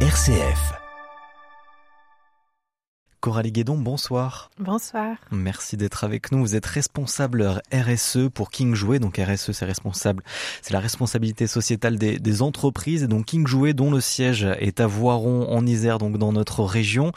RCF. Coralie Guédon, bonsoir. Bonsoir. Merci d'être avec nous. Vous êtes responsable RSE pour King Jouet. Donc RSE, c'est responsable, c'est la responsabilité sociétale des, des, entreprises. Et donc King Jouet, dont le siège est à Voiron en Isère, donc dans notre région,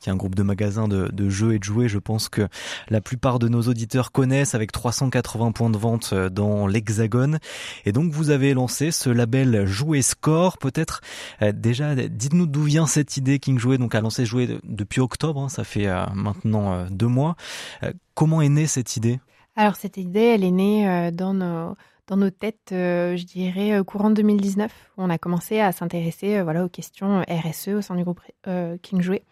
qui est un groupe de magasins de, de jeux et de jouets. Je pense que la plupart de nos auditeurs connaissent avec 380 points de vente dans l'Hexagone. Et donc vous avez lancé ce label Jouet Score. Peut-être euh, déjà, dites-nous d'où vient cette idée King Jouet, donc a lancé Jouet depuis octobre. Hein, ça fait euh, maintenant euh, deux mois. Euh, comment est née cette idée? Alors cette idée, elle est née dans nos dans nos têtes, je dirais, courant 2019, où on a commencé à s'intéresser voilà, aux questions RSE au sein du groupe King Jouet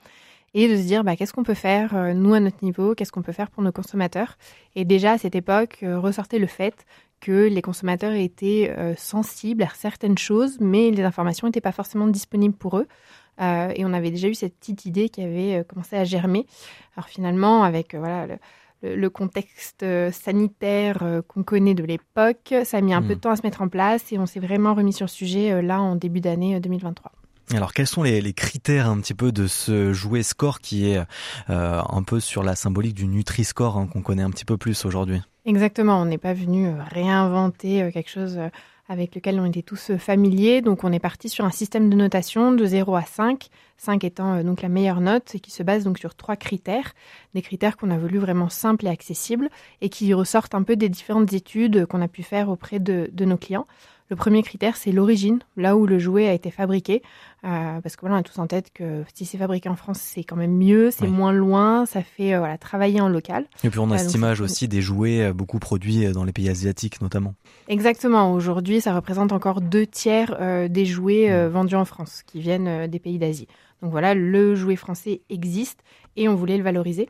et de se dire bah, qu'est-ce qu'on peut faire, nous, à notre niveau, qu'est-ce qu'on peut faire pour nos consommateurs? Et déjà, à cette époque, ressortait le fait que les consommateurs étaient sensibles à certaines choses, mais les informations n'étaient pas forcément disponibles pour eux. Euh, et on avait déjà eu cette petite idée qui avait euh, commencé à germer. Alors finalement, avec euh, voilà, le, contexte sanitaire qu'on connaît de l'époque, ça a mis un peu de hmm. temps à se mettre en place et on s'est vraiment remis sur le sujet là en début d'année 2023. Alors quels sont les, critères un petit peu de ce jouet score qui est un peu sur la symbolique du Nutri-Score hein, qu'on connaît un petit peu plus aujourd'hui? Exactement, on n'est pas venu réinventer quelque chose avec lequel on était tous euh, familiers. Donc on est parti sur un système de notation de 0 à 5, 5 étant euh, donc la meilleure note et qui se base donc sur trois critères, des critères qu'on a voulu vraiment simples et accessibles et qui ressortent un peu des différentes études qu'on a pu faire auprès de nos clients. Le premier critère, c'est l'origine, là où le jouet a été fabriqué. Euh, parce que voilà, on a tous en tête que si c'est fabriqué en France, c'est quand même mieux, c'est moins loin, ça fait euh, voilà, travailler en local. Et puis on a cette image aussi des jouets euh, beaucoup produits dans les pays asiatiques notamment. Exactement. Aujourd'hui, ça représente encore deux tiers des jouets vendus en France qui viennent des pays d'Asie. Donc voilà, le jouet français existe et on voulait le valoriser.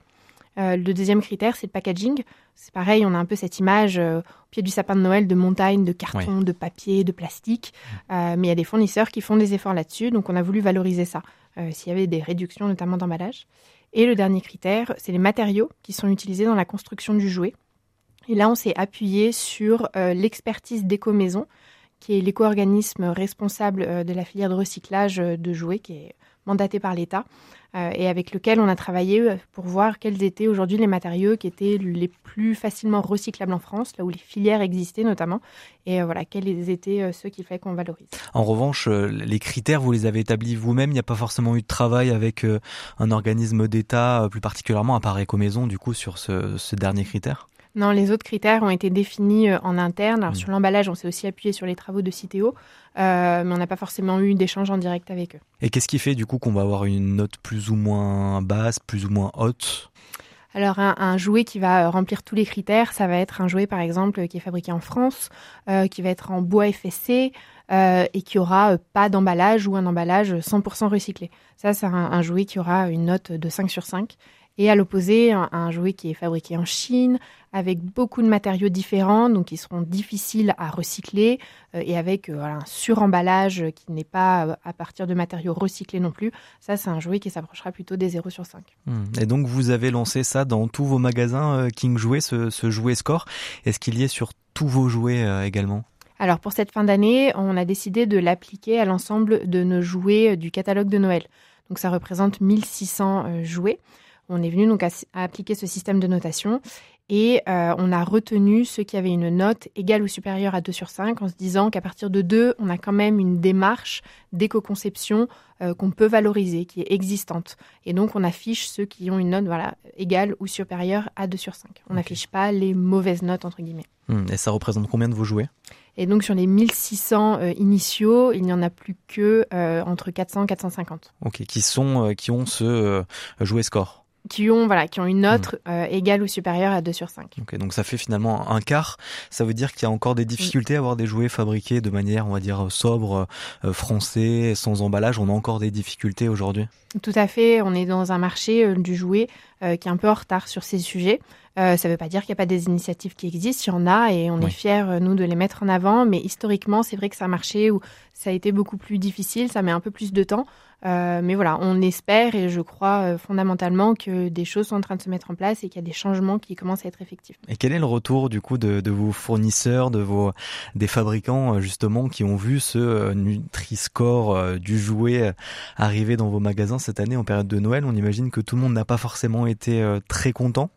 Euh, le deuxième critère, c'est le packaging. C'est pareil, on a un peu cette image euh, au pied du sapin de Noël de montagne, de carton, de papier, de plastique. Euh, mais il y a des fournisseurs qui font des efforts là-dessus, donc on a voulu valoriser ça. S'il y avait des réductions, notamment d'emballage. Et le dernier critère, c'est les matériaux qui sont utilisés dans la construction du jouet. Et là, on s'est appuyé sur l'expertise d'Eco-Maison, qui est l'éco-organisme responsable de la filière de recyclage de jouets, qui est mandaté par l'État. Euh, et avec lequel on a travaillé euh, pour voir quels étaient aujourd'hui les matériaux qui étaient les plus facilement recyclables en France, là où les filières existaient notamment, et euh, voilà, quels étaient ceux qu'il fallait qu'on valorise. En revanche, les critères, vous les avez établis vous-même, il n'y a pas forcément eu de travail avec un organisme d'État, plus particulièrement à part Ecomaison, du coup, sur ce dernier critère? Non, les autres critères ont été définis euh, en interne. Alors, mm. sur l'emballage, on s'est aussi appuyé sur les travaux de Citeo, euh, mais on n'a pas forcément eu d'échange en direct avec eux. Et qu'est-ce qui fait du coup qu'on va avoir une note plus ou moins basse, plus ou moins haute? Alors un, jouet qui va remplir tous les critères, ça va être un jouet par exemple qui est fabriqué en France, euh, qui va être en bois FSC et qui aura pas d'emballage ou un emballage 100% recyclé. Ça c'est un, un, jouet qui aura une note de 5 sur 5 et à l'opposé, un, jouet qui est fabriqué en Chine, avec beaucoup de matériaux différents, donc qui seront difficiles à recycler, euh, et avec euh, un suremballage qui n'est pas euh, à partir de matériaux recyclés non plus. Ça, c'est un jouet qui s'approchera plutôt des 0 sur 5. Hmm. Et donc, vous avez lancé ça dans tous vos magasins King Jouet, ce, ce jouet score. Est-ce qu'il y est sur tous vos jouets également? Alors pour cette fin d'année, on a décidé de l'appliquer à l'ensemble de nos jouets du catalogue de Noël. Donc ça représente 1600 jouets. On est venu donc à, appliquer ce système de notation et euh, on a retenu ceux qui avaient une note égale ou supérieure à 2 sur 5 en se disant qu'à partir de 2, on a quand même une démarche d'éco-conception euh, qu'on peut valoriser, qui est existante. Et donc on affiche ceux qui ont une note voilà, égale ou supérieure à 2 sur 5. On n'affiche pas les mauvaises notes, entre guillemets. Hmm. et ça représente combien de vos jouets? Et donc sur les 1600 euh, initiaux, il n'y en a plus que entre 400 et 450. Ok, qui sont qui ont ce jouet score qui ont voilà qui ont une note hmm. euh, égale ou supérieure à 2 sur 5. Ok, donc ça fait finalement un quart. Ça veut dire qu'il y a encore des difficultés à avoir des jouets fabriqués de manière, on va dire, sobre, euh, français, sans emballage. On a encore des difficultés aujourd'hui. Tout à fait. On est dans un marché euh, du jouet qui est un peu en retard sur ces sujets. ça ne veut pas dire qu'il n'y a pas des initiatives qui existent. Il y en a et on est fiers, nous, de les mettre en avant. Mais historiquement, c'est vrai que c'est un marché où ça a été beaucoup plus difficile. Ça met un peu plus de temps. Mais voilà, on espère et je crois fondamentalement que des choses sont en train de se mettre en place et qu'il y a des changements qui commencent à être effectifs. Et quel est le retour du coup de, de vos fournisseurs, de vos des fabricants justement qui ont vu ce Nutri-Score du jouet arriver dans vos magasins cette année en période de Noël? On imagine que tout le monde n'a pas forcément été très content.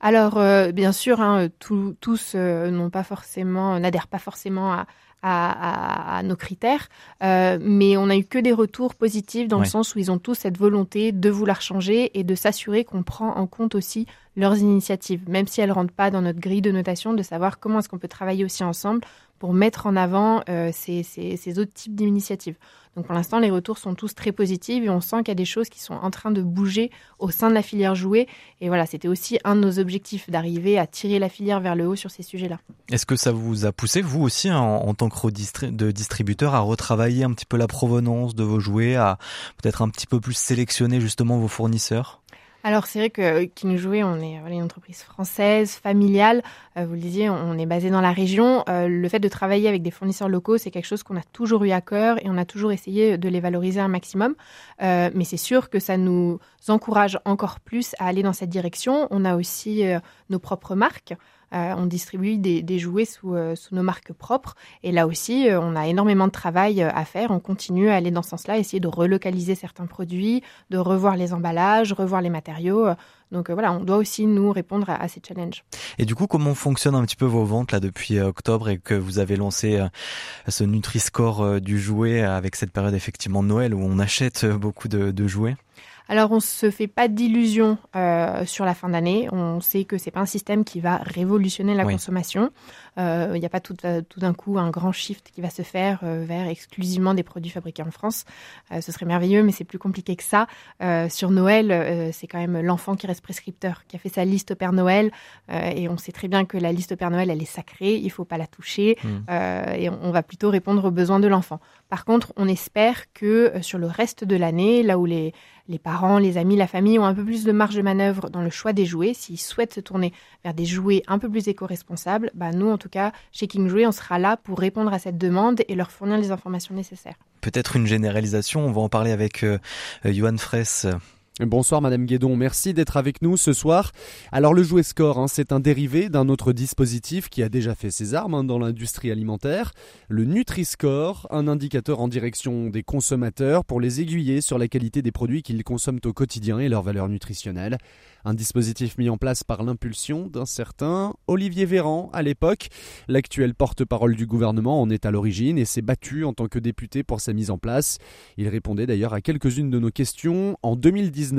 Alors, bien sûr, hein, tous n'ont pas forcément, n'adhèrent pas forcément à, à, nos critères, euh, mais on n'a eu que des retours positifs dans le sens où ils ont tous cette volonté de vouloir changer et de s'assurer qu'on prend en compte aussi leurs initiatives, même si elles rentrent pas dans notre grille de notation, de savoir comment est-ce qu'on peut travailler aussi ensemble pour mettre en avant euh, ces, ces, autres types d'initiatives. Donc pour l'instant, les retours sont tous très positifs et on sent qu'il y a des choses qui sont en train de bouger au sein de la filière jouée. Et voilà, c'était aussi un de nos objectifs d'arriver à tirer la filière vers le haut sur ces sujets-là. Est-ce que ça vous a poussé, vous aussi, en, tant que de distributeur, à retravailler un petit peu la provenance de vos jouets, à peut-être un petit peu plus sélectionner justement vos fournisseurs? Alors c'est vrai que King Jouet, on est une entreprise française, familiale. Euh, vous le disiez, on est basé dans la région. Euh, le fait de travailler avec des fournisseurs locaux, c'est quelque chose qu'on a toujours eu à cœur et on a toujours essayé de les valoriser un maximum. Euh, mais c'est sûr que ça nous encourage encore plus à aller dans cette direction. On a aussi nos propres marques. Euh, on distribue des, jouets euh, sous, nos marques propres. Et là aussi, euh, on a énormément de travail à faire. On continue à aller dans ce sens-là, essayer de relocaliser certains produits, de revoir les emballages, revoir les matériaux. Donc voilà, on doit aussi nous répondre à, ces challenges. Et du coup, comment fonctionnent un petit peu vos ventes là depuis octobre et que vous avez lancé ce Nutri-Score du jouet avec cette période effectivement de Noël où on achète beaucoup de jouets? Alors, on se fait pas d'illusions euh, sur la fin d'année. On sait que c'est pas un système qui va révolutionner la consommation. Euh, il n'y a pas tout, tout d'un coup un grand shift qui va se faire euh, vers exclusivement des produits fabriqués en France. ce serait merveilleux, mais c'est plus compliqué que ça. sur Noël, c'est quand même l'enfant qui reste prescripteur, qui a fait sa liste au Père Noël. et on sait très bien que la liste au Père Noël, elle est sacrée. Il faut pas la toucher. Mmh. et on va plutôt répondre aux besoins de l'enfant. Par contre, on espère que sur le reste de l'année, là où les les parents, les amis, la famille ont un peu plus de marge de manœuvre dans le choix des jouets. S'ils souhaitent se tourner vers des jouets un peu plus éco-responsables, bah nous, en tout cas, chez King Jouet, on sera là pour répondre à cette demande et leur fournir les informations nécessaires. Peut-être une généralisation, on va en parler avec euh, euh, Johan Fraisse. Bonsoir Madame Guédon, merci d'être avec nous ce soir. Alors le jouet score, hein, c'est un dérivé d'un autre dispositif qui a déjà fait ses armes hein, dans l'industrie alimentaire, le Nutri-Score, un indicateur en direction des consommateurs pour les aiguiller sur la qualité des produits qu'ils consomment au quotidien et leur valeur nutritionnelle. Un dispositif mis en place par l'impulsion d'un certain Olivier Véran à l'époque. L'actuel porte-parole du gouvernement en est à l'origine et s'est battu en tant que député pour sa mise en place. Il répondait d'ailleurs à quelques-unes de nos questions en 2019,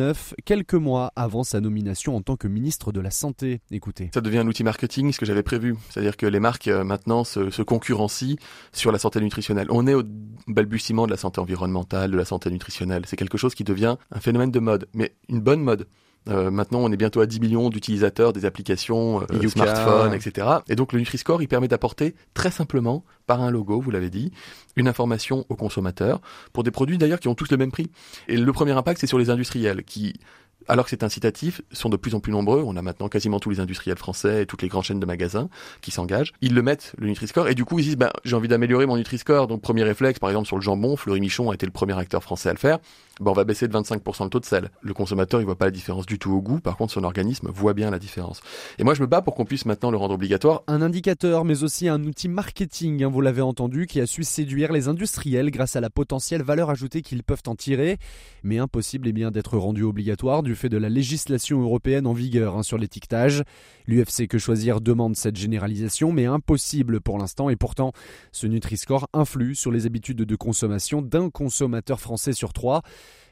quelques mois avant sa nomination en tant que ministre de la Santé. Écoutez. Ça devient un outil marketing, ce que j'avais prévu. C'est-à-dire que les marques euh, maintenant se, se concurrencient sur la santé nutritionnelle. On est au balbutiement de la santé environnementale, de la santé nutritionnelle. C'est quelque chose qui devient un phénomène de mode, mais une bonne mode. Euh, maintenant, on est bientôt à 10 millions d'utilisateurs des applications euh, smartphones, etc. Et donc, le Nutri-Score, il permet d'apporter très simplement, par un logo, vous l'avez dit, une information aux consommateurs pour des produits d'ailleurs qui ont tous le même prix. Et le premier impact, c'est sur les industriels qui alors que c'est incitatif, sont de plus en plus nombreux. On a maintenant quasiment tous les industriels français et toutes les grandes chaînes de magasins qui s'engagent. Ils le mettent, le Nutri-Score, et du coup, ils disent, ben, j'ai envie d'améliorer mon Nutri-Score. Donc, premier réflexe, par exemple, sur le jambon, Fleury Michon a été le premier acteur français à le faire. Ben, on va baisser de 25% le taux de sel. Le consommateur, il voit pas la différence du tout au goût. Par contre, son organisme voit bien la différence. Et moi, je me bats pour qu'on puisse maintenant le rendre obligatoire. Un indicateur, mais aussi un outil marketing, hein, vous l'avez entendu, qui a su séduire les industriels grâce à la potentielle valeur ajoutée qu'ils peuvent en tirer. Mais impossible, eh bien, d'être rendu obligatoire du fait de la législation européenne en vigueur hein, sur l'étiquetage. L'UFC Que Choisir demande cette généralisation, mais impossible pour l'instant. Et pourtant, ce Nutri-Score influe sur les habitudes de consommation d'un consommateur français sur trois.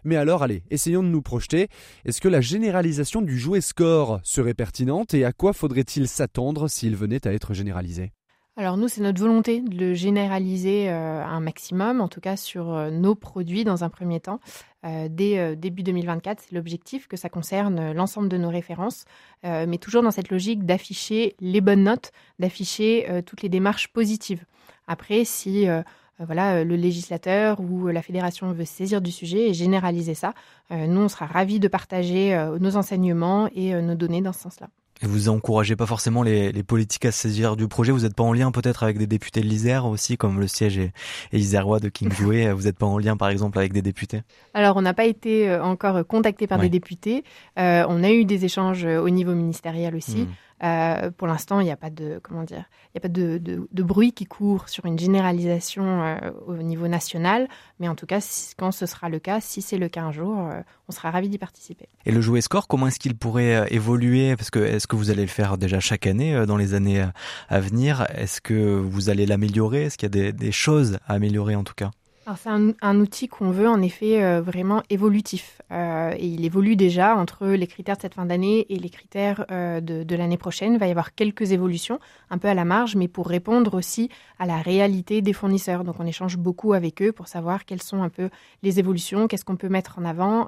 Mais alors, allez, essayons de nous projeter. Est-ce que la généralisation du jouet score serait pertinente et à quoi faudrait-il s'attendre s'il venait à être généralisé? Alors nous, c'est notre volonté de le généraliser euh, un maximum, en tout cas sur euh, nos produits dans un premier temps. Euh, dès début 2024, c'est l'objectif que ça concerne l'ensemble de nos références, mais toujours dans cette logique d'afficher les bonnes notes, d'afficher toutes les démarches positives. Après, si voilà, le législateur ou la fédération veut saisir du sujet et généraliser ça, nous, on sera ravis de partager nos enseignements et nos données dans ce sens-là. Et vous encouragez pas forcément les, les politiques à saisir du projet? Vous n'êtes pas en lien peut-être avec des députés de l'Isère aussi, comme le siège est, est isérois de King Jouet. vous n'êtes pas en lien par exemple avec des députés? Alors on n'a pas été encore contacté par des députés. Euh, on a eu des échanges au niveau ministériel aussi. Hmm. Euh, pour l'instant, il n'y a pas de comment dire, il y a pas de, bruit qui court sur une généralisation euh, au niveau national, mais en tout cas, quand ce sera le cas, si c'est le cas un jour, euh, on sera ravi d'y participer. Et le jouet score, comment est-ce qu'il pourrait évoluer? Parce que est-ce que vous allez le faire déjà chaque année dans les années à venir? Est-ce que vous allez l'améliorer? Est-ce qu'il y a des choses à améliorer en tout cas? C'est un, outil qu'on veut en effet euh, vraiment évolutif. Euh, et il évolue déjà entre les critères de cette fin d'année et les critères euh, de, l'année prochaine. Il va y avoir quelques évolutions, un peu à la marge, mais pour répondre aussi à la réalité des fournisseurs. Donc on échange beaucoup avec eux pour savoir quelles sont un peu les évolutions, qu'est-ce qu'on peut mettre en avant,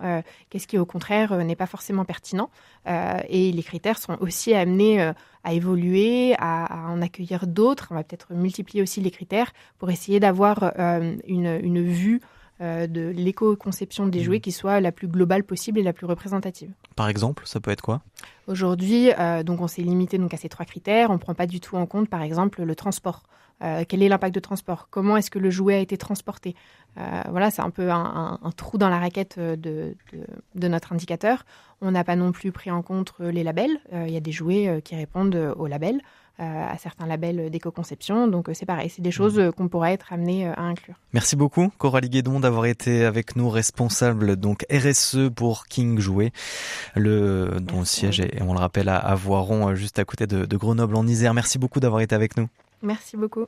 qu'est-ce qui au contraire n'est pas forcément pertinent. et les critères sont aussi amenés à évoluer, à, en accueillir d'autres. On va peut-être multiplier aussi les critères pour essayer d'avoir euh, une, une, vue euh, de l'éco-conception des jouets mmh. qui soit la plus globale possible et la plus représentative. Par exemple, ça peut être quoi? Aujourd'hui, euh, donc on s'est limité donc à ces trois critères. On ne prend pas du tout en compte, par exemple, le transport. Euh, quel est l'impact de transport? Comment est-ce que le jouet a été transporté? Euh, Voilà, c'est un peu un, trou dans la raquette de, notre indicateur. On n'a pas non plus pris en compte les labels. Il y a des jouets qui répondent aux labels. à certains labels d'éco-conception. Donc c'est pareil, c'est des choses mmh. qu'on pourrait être amené à inclure. Merci beaucoup Coralie Guédon d'avoir été avec nous responsable donc RSE pour King Jouet, le dont le siège est, on le rappelle à, Voiron juste à côté de, de Grenoble en Isère. Merci beaucoup d'avoir été avec nous. Merci beaucoup.